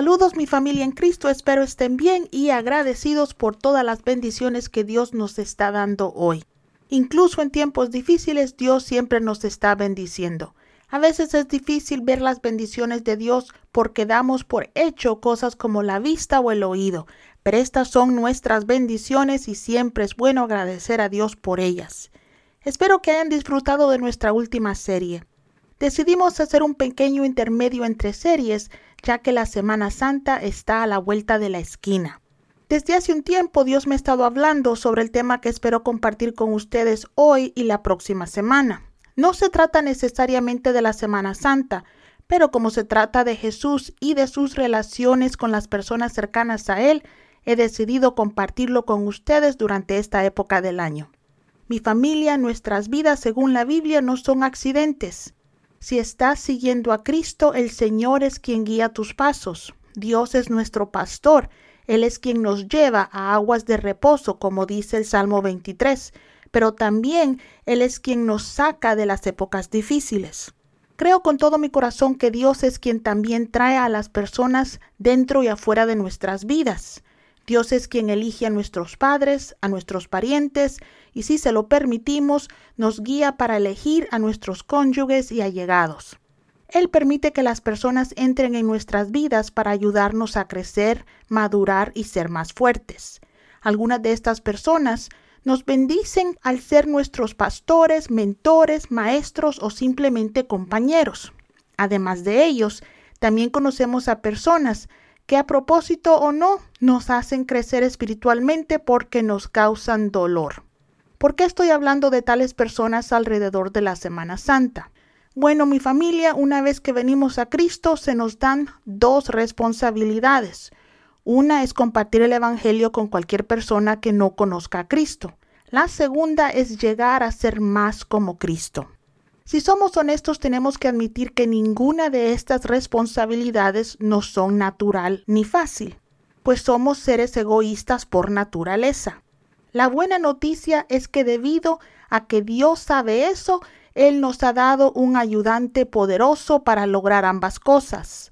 Saludos mi familia en Cristo, espero estén bien y agradecidos por todas las bendiciones que Dios nos está dando hoy. Incluso en tiempos difíciles Dios siempre nos está bendiciendo. A veces es difícil ver las bendiciones de Dios porque damos por hecho cosas como la vista o el oído, pero estas son nuestras bendiciones y siempre es bueno agradecer a Dios por ellas. Espero que hayan disfrutado de nuestra última serie. Decidimos hacer un pequeño intermedio entre series ya que la Semana Santa está a la vuelta de la esquina. Desde hace un tiempo Dios me ha estado hablando sobre el tema que espero compartir con ustedes hoy y la próxima semana. No se trata necesariamente de la Semana Santa, pero como se trata de Jesús y de sus relaciones con las personas cercanas a Él, he decidido compartirlo con ustedes durante esta época del año. Mi familia, nuestras vidas, según la Biblia, no son accidentes. Si estás siguiendo a Cristo, el Señor es quien guía tus pasos. Dios es nuestro pastor. Él es quien nos lleva a aguas de reposo, como dice el Salmo 23, pero también Él es quien nos saca de las épocas difíciles. Creo con todo mi corazón que Dios es quien también trae a las personas dentro y afuera de nuestras vidas. Dios es quien elige a nuestros padres, a nuestros parientes, y si se lo permitimos, nos guía para elegir a nuestros cónyuges y allegados. Él permite que las personas entren en nuestras vidas para ayudarnos a crecer, madurar y ser más fuertes. Algunas de estas personas nos bendicen al ser nuestros pastores, mentores, maestros o simplemente compañeros. Además de ellos, también conocemos a personas que a propósito o no nos hacen crecer espiritualmente porque nos causan dolor. ¿Por qué estoy hablando de tales personas alrededor de la Semana Santa? Bueno, mi familia, una vez que venimos a Cristo, se nos dan dos responsabilidades. Una es compartir el Evangelio con cualquier persona que no conozca a Cristo. La segunda es llegar a ser más como Cristo. Si somos honestos, tenemos que admitir que ninguna de estas responsabilidades no son natural ni fácil, pues somos seres egoístas por naturaleza. La buena noticia es que debido a que Dios sabe eso, Él nos ha dado un ayudante poderoso para lograr ambas cosas.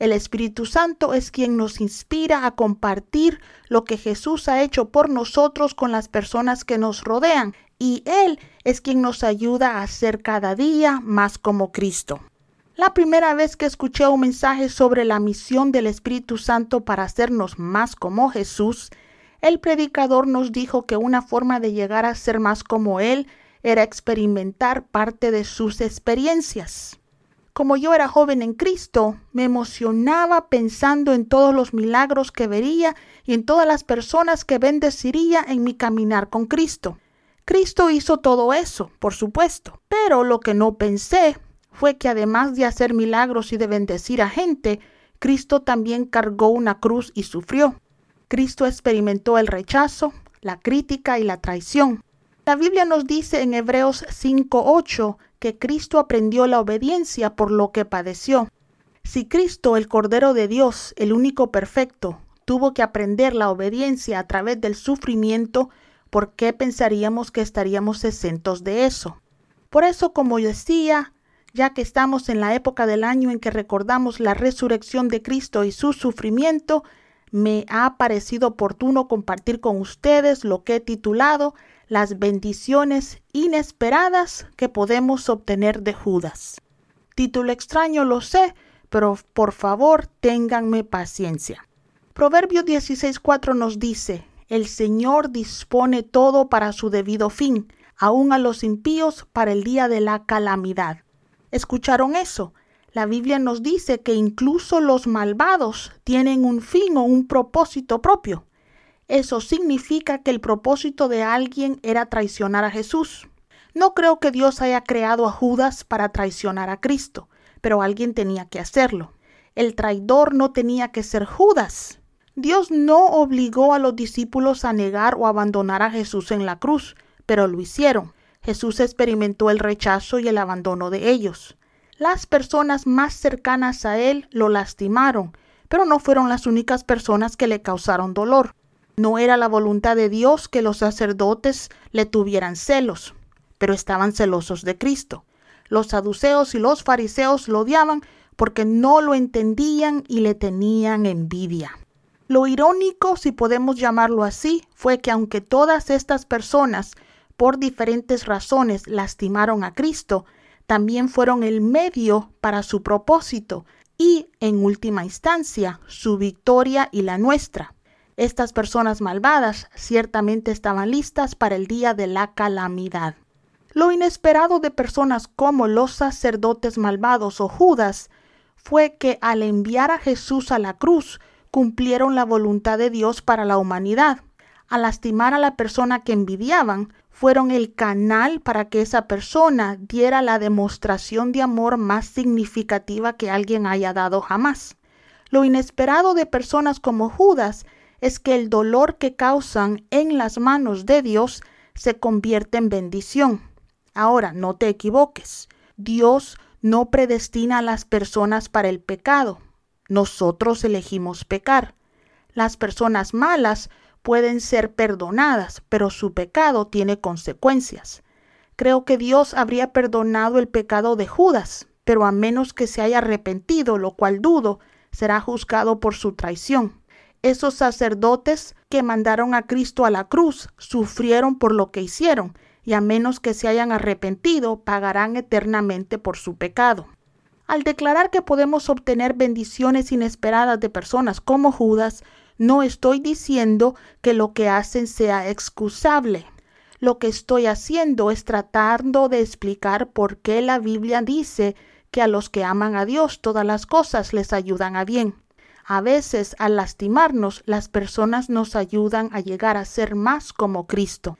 El Espíritu Santo es quien nos inspira a compartir lo que Jesús ha hecho por nosotros con las personas que nos rodean y Él es quien nos ayuda a ser cada día más como Cristo. La primera vez que escuché un mensaje sobre la misión del Espíritu Santo para hacernos más como Jesús, el predicador nos dijo que una forma de llegar a ser más como Él era experimentar parte de sus experiencias. Como yo era joven en Cristo, me emocionaba pensando en todos los milagros que vería y en todas las personas que bendeciría en mi caminar con Cristo. Cristo hizo todo eso, por supuesto, pero lo que no pensé fue que además de hacer milagros y de bendecir a gente, Cristo también cargó una cruz y sufrió. Cristo experimentó el rechazo, la crítica y la traición. La Biblia nos dice en Hebreos 5:8 que Cristo aprendió la obediencia por lo que padeció. Si Cristo, el Cordero de Dios, el único perfecto, tuvo que aprender la obediencia a través del sufrimiento, ¿por qué pensaríamos que estaríamos exentos de eso? Por eso, como decía, ya que estamos en la época del año en que recordamos la resurrección de Cristo y su sufrimiento, me ha parecido oportuno compartir con ustedes lo que he titulado Las bendiciones inesperadas que podemos obtener de Judas. Título extraño, lo sé, pero por favor ténganme paciencia. Proverbio 16.4 nos dice, el Señor dispone todo para su debido fin, aun a los impíos para el día de la calamidad. ¿Escucharon eso? La Biblia nos dice que incluso los malvados tienen un fin o un propósito propio. Eso significa que el propósito de alguien era traicionar a Jesús. No creo que Dios haya creado a Judas para traicionar a Cristo, pero alguien tenía que hacerlo. El traidor no tenía que ser Judas, Dios no obligó a los discípulos a negar o abandonar a Jesús en la cruz, pero lo hicieron. Jesús experimentó el rechazo y el abandono de ellos. Las personas más cercanas a Él lo lastimaron, pero no fueron las únicas personas que le causaron dolor. No era la voluntad de Dios que los sacerdotes le tuvieran celos, pero estaban celosos de Cristo. Los saduceos y los fariseos lo odiaban porque no lo entendían y le tenían envidia. Lo irónico, si podemos llamarlo así, fue que aunque todas estas personas, por diferentes razones, lastimaron a Cristo, también fueron el medio para su propósito y, en última instancia, su victoria y la nuestra. Estas personas malvadas ciertamente estaban listas para el día de la calamidad. Lo inesperado de personas como los sacerdotes malvados o Judas fue que al enviar a Jesús a la cruz, cumplieron la voluntad de Dios para la humanidad. Al lastimar a la persona que envidiaban, fueron el canal para que esa persona diera la demostración de amor más significativa que alguien haya dado jamás. Lo inesperado de personas como Judas es que el dolor que causan en las manos de Dios se convierte en bendición. Ahora, no te equivoques. Dios no predestina a las personas para el pecado. Nosotros elegimos pecar. Las personas malas pueden ser perdonadas, pero su pecado tiene consecuencias. Creo que Dios habría perdonado el pecado de Judas, pero a menos que se haya arrepentido, lo cual dudo, será juzgado por su traición. Esos sacerdotes que mandaron a Cristo a la cruz sufrieron por lo que hicieron, y a menos que se hayan arrepentido, pagarán eternamente por su pecado. Al declarar que podemos obtener bendiciones inesperadas de personas como Judas, no estoy diciendo que lo que hacen sea excusable. Lo que estoy haciendo es tratando de explicar por qué la Biblia dice que a los que aman a Dios todas las cosas les ayudan a bien. A veces, al lastimarnos, las personas nos ayudan a llegar a ser más como Cristo.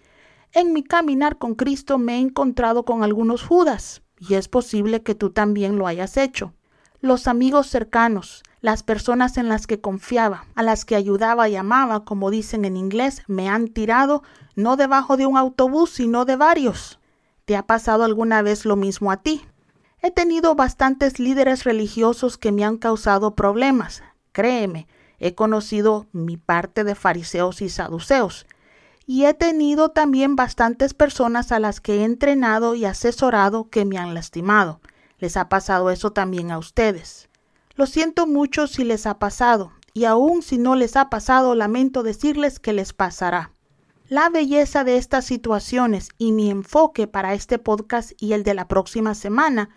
En mi caminar con Cristo me he encontrado con algunos Judas, y es posible que tú también lo hayas hecho. Los amigos cercanos, las personas en las que confiaba, a las que ayudaba y amaba, como dicen en inglés, me han tirado no debajo de un autobús, sino de varios. ¿Te ha pasado alguna vez lo mismo a ti? He tenido bastantes líderes religiosos que me han causado problemas. Créeme, he conocido mi parte de fariseos y saduceos y he tenido también bastantes personas a las que he entrenado y asesorado que me han lastimado. Les ha pasado eso también a ustedes. Lo siento mucho si les ha pasado, y aun si no les ha pasado, lamento decirles que les pasará. La belleza de estas situaciones y mi enfoque para este podcast y el de la próxima semana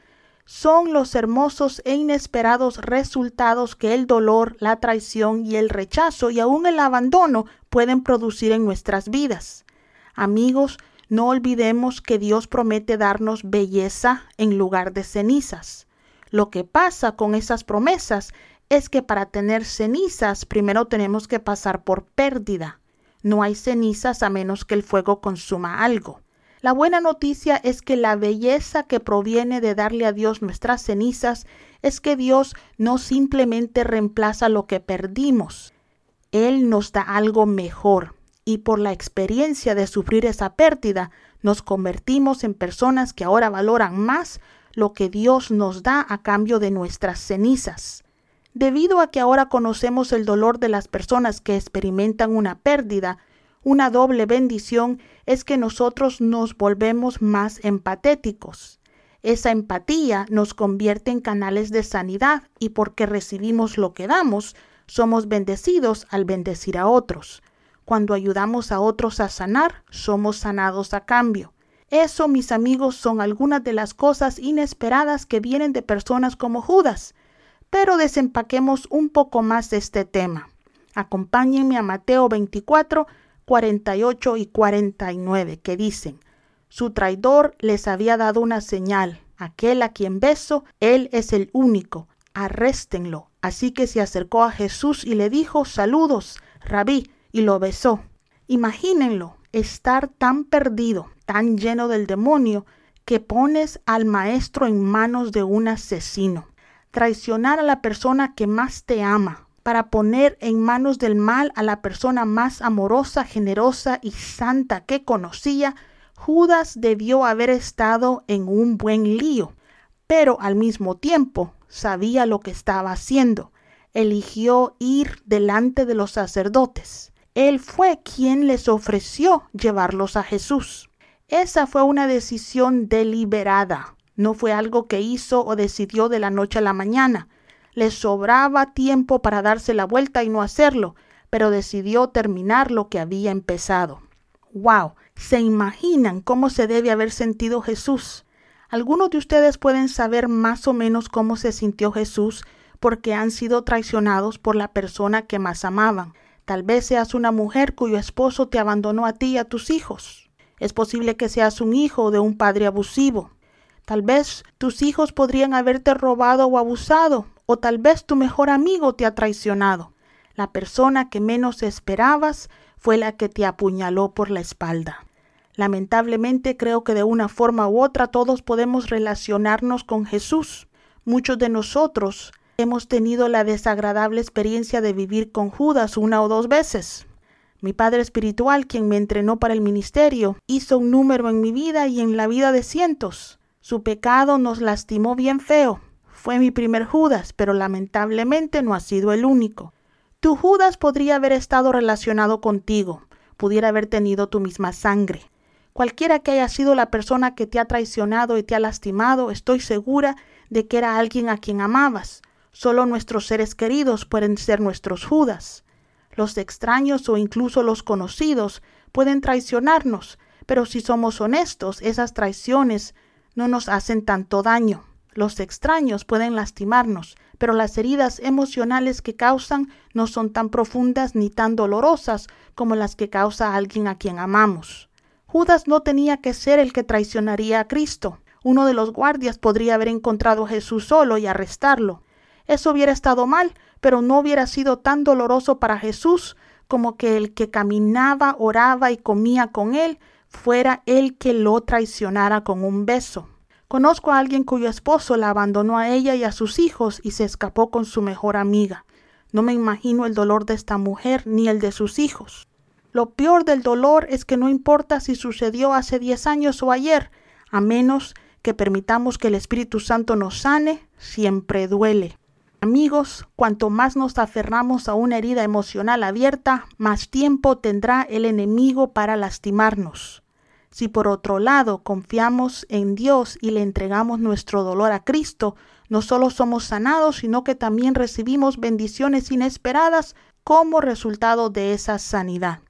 son los hermosos e inesperados resultados que el dolor, la traición y el rechazo y aún el abandono pueden producir en nuestras vidas. Amigos, no olvidemos que Dios promete darnos belleza en lugar de cenizas. Lo que pasa con esas promesas es que para tener cenizas primero tenemos que pasar por pérdida. No hay cenizas a menos que el fuego consuma algo. La buena noticia es que la belleza que proviene de darle a Dios nuestras cenizas es que Dios no simplemente reemplaza lo que perdimos. Él nos da algo mejor y por la experiencia de sufrir esa pérdida nos convertimos en personas que ahora valoran más lo que Dios nos da a cambio de nuestras cenizas. Debido a que ahora conocemos el dolor de las personas que experimentan una pérdida, una doble bendición es que nosotros nos volvemos más empatéticos. Esa empatía nos convierte en canales de sanidad y porque recibimos lo que damos, somos bendecidos al bendecir a otros. Cuando ayudamos a otros a sanar, somos sanados a cambio. Eso, mis amigos, son algunas de las cosas inesperadas que vienen de personas como Judas. Pero desempaquemos un poco más este tema. Acompáñenme a Mateo 24, 48 y 49, que dicen, su traidor les había dado una señal, aquel a quien beso, él es el único, arréstenlo. Así que se acercó a Jesús y le dijo, saludos, rabí, y lo besó. Imagínenlo, estar tan perdido, tan lleno del demonio, que pones al maestro en manos de un asesino. Traicionar a la persona que más te ama, para poner en manos del mal a la persona más amorosa, generosa y santa que conocía, Judas debió haber estado en un buen lío, pero al mismo tiempo sabía lo que estaba haciendo. eligió ir delante de los sacerdotes. Él fue quien les ofreció llevarlos a Jesús. Esa fue una decisión deliberada. No fue algo que hizo o decidió de la noche a la mañana. Le sobraba tiempo para darse la vuelta y no hacerlo, pero decidió terminar lo que había empezado. ¡Wow! ¿Se imaginan cómo se debe haber sentido Jesús? Algunos de ustedes pueden saber más o menos cómo se sintió Jesús porque han sido traicionados por la persona que más amaban. Tal vez seas una mujer cuyo esposo te abandonó a ti y a tus hijos. Es posible que seas un hijo de un padre abusivo. Tal vez tus hijos podrían haberte robado o abusado, o tal vez tu mejor amigo te ha traicionado. La persona que menos esperabas fue la que te apuñaló por la espalda. Lamentablemente creo que de una forma u otra todos podemos relacionarnos con Jesús. Muchos de nosotros hemos tenido la desagradable experiencia de vivir con Judas una o dos veces. Mi padre espiritual, quien me entrenó para el ministerio, hizo un número en mi vida y en la vida de cientos. Su pecado nos lastimó bien feo. Fue mi primer Judas, pero lamentablemente no ha sido el único. Tu Judas podría haber estado relacionado contigo, pudiera haber tenido tu misma sangre. Cualquiera que haya sido la persona que te ha traicionado y te ha lastimado, estoy segura de que era alguien a quien amabas. Solo nuestros seres queridos pueden ser nuestros Judas. Los extraños o incluso los conocidos pueden traicionarnos, pero si somos honestos, esas traiciones no nos hacen tanto daño. Los extraños pueden lastimarnos, pero las heridas emocionales que causan no son tan profundas ni tan dolorosas como las que causa alguien a quien amamos. Judas no tenía que ser el que traicionaría a Cristo. Uno de los guardias podría haber encontrado a Jesús solo y arrestarlo. Eso hubiera estado mal, pero no hubiera sido tan doloroso para Jesús como que el que caminaba, oraba y comía con él fuera el que lo traicionara con un beso. Conozco a alguien cuyo esposo la abandonó a ella y a sus hijos y se escapó con su mejor amiga. No me imagino el dolor de esta mujer ni el de sus hijos. Lo peor del dolor es que no importa si sucedió hace diez años o ayer, a menos que permitamos que el Espíritu Santo nos sane, siempre duele. Amigos, cuanto más nos aferramos a una herida emocional abierta, más tiempo tendrá el enemigo para lastimarnos. Si por otro lado confiamos en Dios y le entregamos nuestro dolor a Cristo, no solo somos sanados, sino que también recibimos bendiciones inesperadas como resultado de esa sanidad.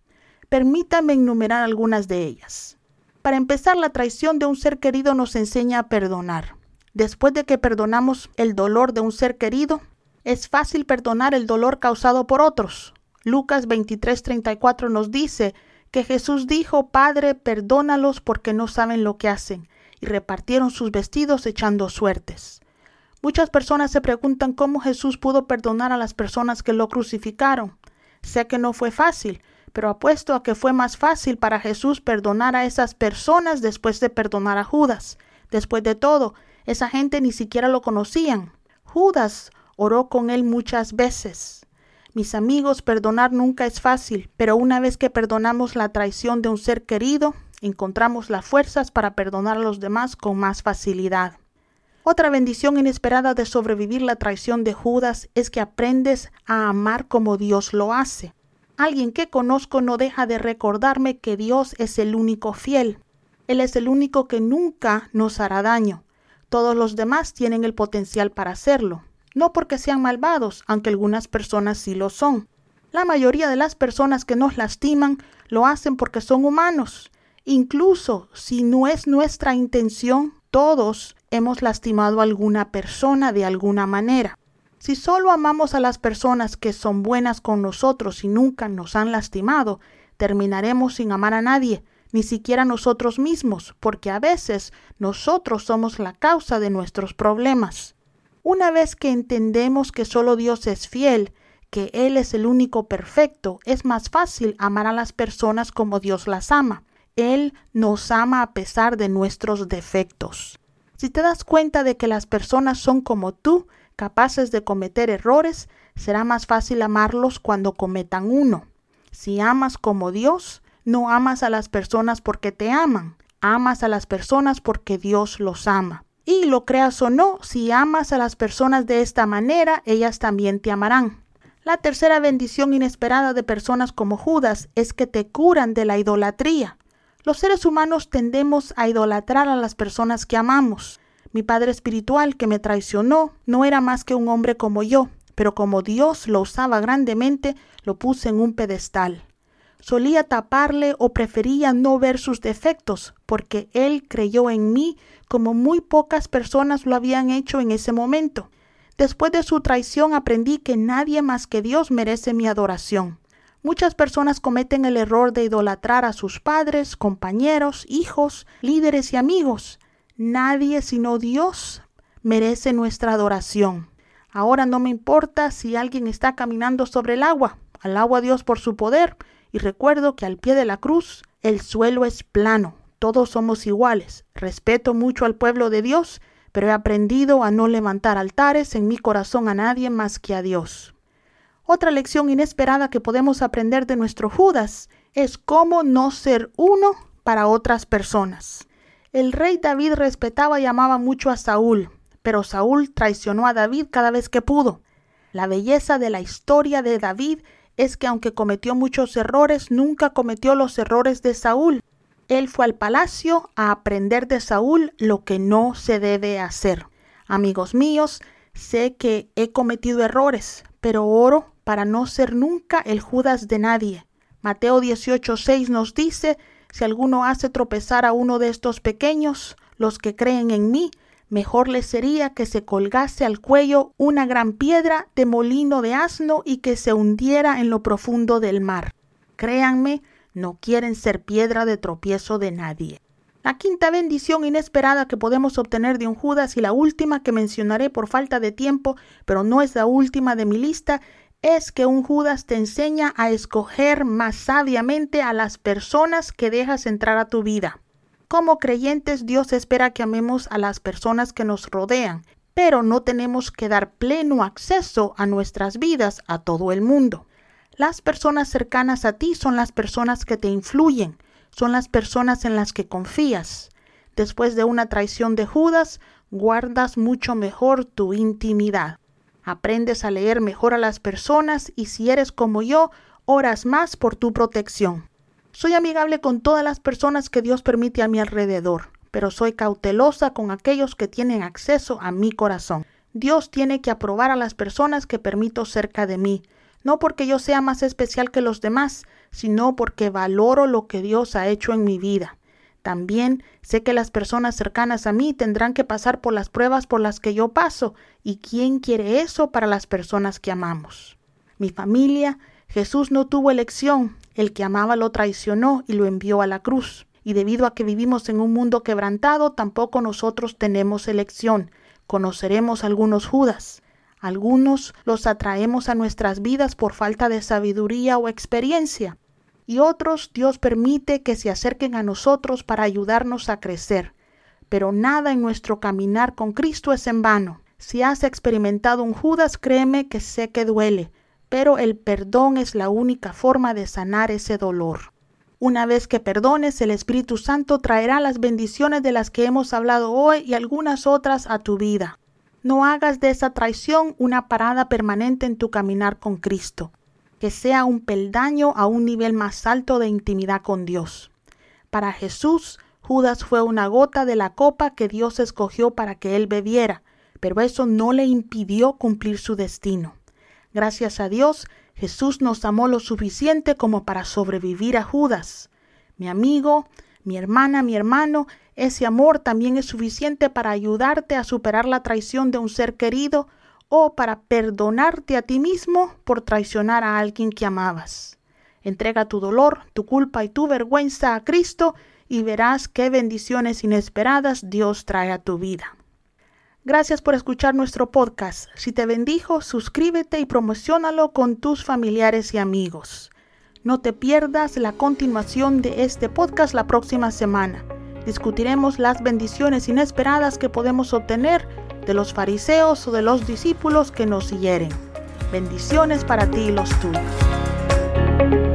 Permítame enumerar algunas de ellas. Para empezar, la traición de un ser querido nos enseña a perdonar. Después de que perdonamos el dolor de un ser querido, es fácil perdonar el dolor causado por otros. Lucas 23:34 nos dice, que Jesús dijo, Padre, perdónalos porque no saben lo que hacen, y repartieron sus vestidos echando suertes. Muchas personas se preguntan cómo Jesús pudo perdonar a las personas que lo crucificaron. Sé que no fue fácil, pero apuesto a que fue más fácil para Jesús perdonar a esas personas después de perdonar a Judas. Después de todo, esa gente ni siquiera lo conocían. Judas oró con él muchas veces. Mis amigos, perdonar nunca es fácil, pero una vez que perdonamos la traición de un ser querido, encontramos las fuerzas para perdonar a los demás con más facilidad. Otra bendición inesperada de sobrevivir la traición de Judas es que aprendes a amar como Dios lo hace. Alguien que conozco no deja de recordarme que Dios es el único fiel. Él es el único que nunca nos hará daño. Todos los demás tienen el potencial para hacerlo no porque sean malvados, aunque algunas personas sí lo son. La mayoría de las personas que nos lastiman lo hacen porque son humanos. Incluso si no es nuestra intención, todos hemos lastimado a alguna persona de alguna manera. Si solo amamos a las personas que son buenas con nosotros y nunca nos han lastimado, terminaremos sin amar a nadie, ni siquiera nosotros mismos, porque a veces nosotros somos la causa de nuestros problemas. Una vez que entendemos que solo Dios es fiel, que Él es el único perfecto, es más fácil amar a las personas como Dios las ama. Él nos ama a pesar de nuestros defectos. Si te das cuenta de que las personas son como tú, capaces de cometer errores, será más fácil amarlos cuando cometan uno. Si amas como Dios, no amas a las personas porque te aman, amas a las personas porque Dios los ama. Y lo creas o no, si amas a las personas de esta manera, ellas también te amarán. La tercera bendición inesperada de personas como Judas es que te curan de la idolatría. Los seres humanos tendemos a idolatrar a las personas que amamos. Mi padre espiritual que me traicionó no era más que un hombre como yo, pero como Dios lo usaba grandemente, lo puse en un pedestal. Solía taparle o prefería no ver sus defectos, porque él creyó en mí como muy pocas personas lo habían hecho en ese momento. Después de su traición aprendí que nadie más que Dios merece mi adoración. Muchas personas cometen el error de idolatrar a sus padres, compañeros, hijos, líderes y amigos. Nadie sino Dios merece nuestra adoración. Ahora no me importa si alguien está caminando sobre el agua. Alabo a Dios por su poder y recuerdo que al pie de la cruz el suelo es plano. Todos somos iguales. Respeto mucho al pueblo de Dios, pero he aprendido a no levantar altares en mi corazón a nadie más que a Dios. Otra lección inesperada que podemos aprender de nuestro Judas es cómo no ser uno para otras personas. El rey David respetaba y amaba mucho a Saúl, pero Saúl traicionó a David cada vez que pudo. La belleza de la historia de David es que aunque cometió muchos errores, nunca cometió los errores de Saúl. Él fue al palacio a aprender de Saúl lo que no se debe hacer. Amigos míos, sé que he cometido errores, pero oro para no ser nunca el Judas de nadie. Mateo 18:6 nos dice, si alguno hace tropezar a uno de estos pequeños, los que creen en mí, Mejor le sería que se colgase al cuello una gran piedra de molino de asno y que se hundiera en lo profundo del mar. Créanme, no quieren ser piedra de tropiezo de nadie. La quinta bendición inesperada que podemos obtener de un Judas y la última que mencionaré por falta de tiempo, pero no es la última de mi lista, es que un Judas te enseña a escoger más sabiamente a las personas que dejas entrar a tu vida. Como creyentes, Dios espera que amemos a las personas que nos rodean, pero no tenemos que dar pleno acceso a nuestras vidas a todo el mundo. Las personas cercanas a ti son las personas que te influyen, son las personas en las que confías. Después de una traición de Judas, guardas mucho mejor tu intimidad. Aprendes a leer mejor a las personas y si eres como yo, oras más por tu protección. Soy amigable con todas las personas que Dios permite a mi alrededor, pero soy cautelosa con aquellos que tienen acceso a mi corazón. Dios tiene que aprobar a las personas que permito cerca de mí, no porque yo sea más especial que los demás, sino porque valoro lo que Dios ha hecho en mi vida. También sé que las personas cercanas a mí tendrán que pasar por las pruebas por las que yo paso, y ¿quién quiere eso para las personas que amamos? Mi familia, Jesús no tuvo elección, el que amaba lo traicionó y lo envió a la cruz. Y debido a que vivimos en un mundo quebrantado, tampoco nosotros tenemos elección. Conoceremos algunos Judas. Algunos los atraemos a nuestras vidas por falta de sabiduría o experiencia. Y otros Dios permite que se acerquen a nosotros para ayudarnos a crecer. Pero nada en nuestro caminar con Cristo es en vano. Si has experimentado un Judas, créeme que sé que duele, pero el perdón es la única forma de sanar ese dolor. Una vez que perdones, el Espíritu Santo traerá las bendiciones de las que hemos hablado hoy y algunas otras a tu vida. No hagas de esa traición una parada permanente en tu caminar con Cristo, que sea un peldaño a un nivel más alto de intimidad con Dios. Para Jesús, Judas fue una gota de la copa que Dios escogió para que él bebiera, pero eso no le impidió cumplir su destino. Gracias a Dios, Jesús nos amó lo suficiente como para sobrevivir a Judas. Mi amigo, mi hermana, mi hermano, ese amor también es suficiente para ayudarte a superar la traición de un ser querido o para perdonarte a ti mismo por traicionar a alguien que amabas. Entrega tu dolor, tu culpa y tu vergüenza a Cristo y verás qué bendiciones inesperadas Dios trae a tu vida. Gracias por escuchar nuestro podcast. Si te bendijo, suscríbete y promocionalo con tus familiares y amigos. No te pierdas la continuación de este podcast la próxima semana. Discutiremos las bendiciones inesperadas que podemos obtener de los fariseos o de los discípulos que nos hieren. Bendiciones para ti y los tuyos.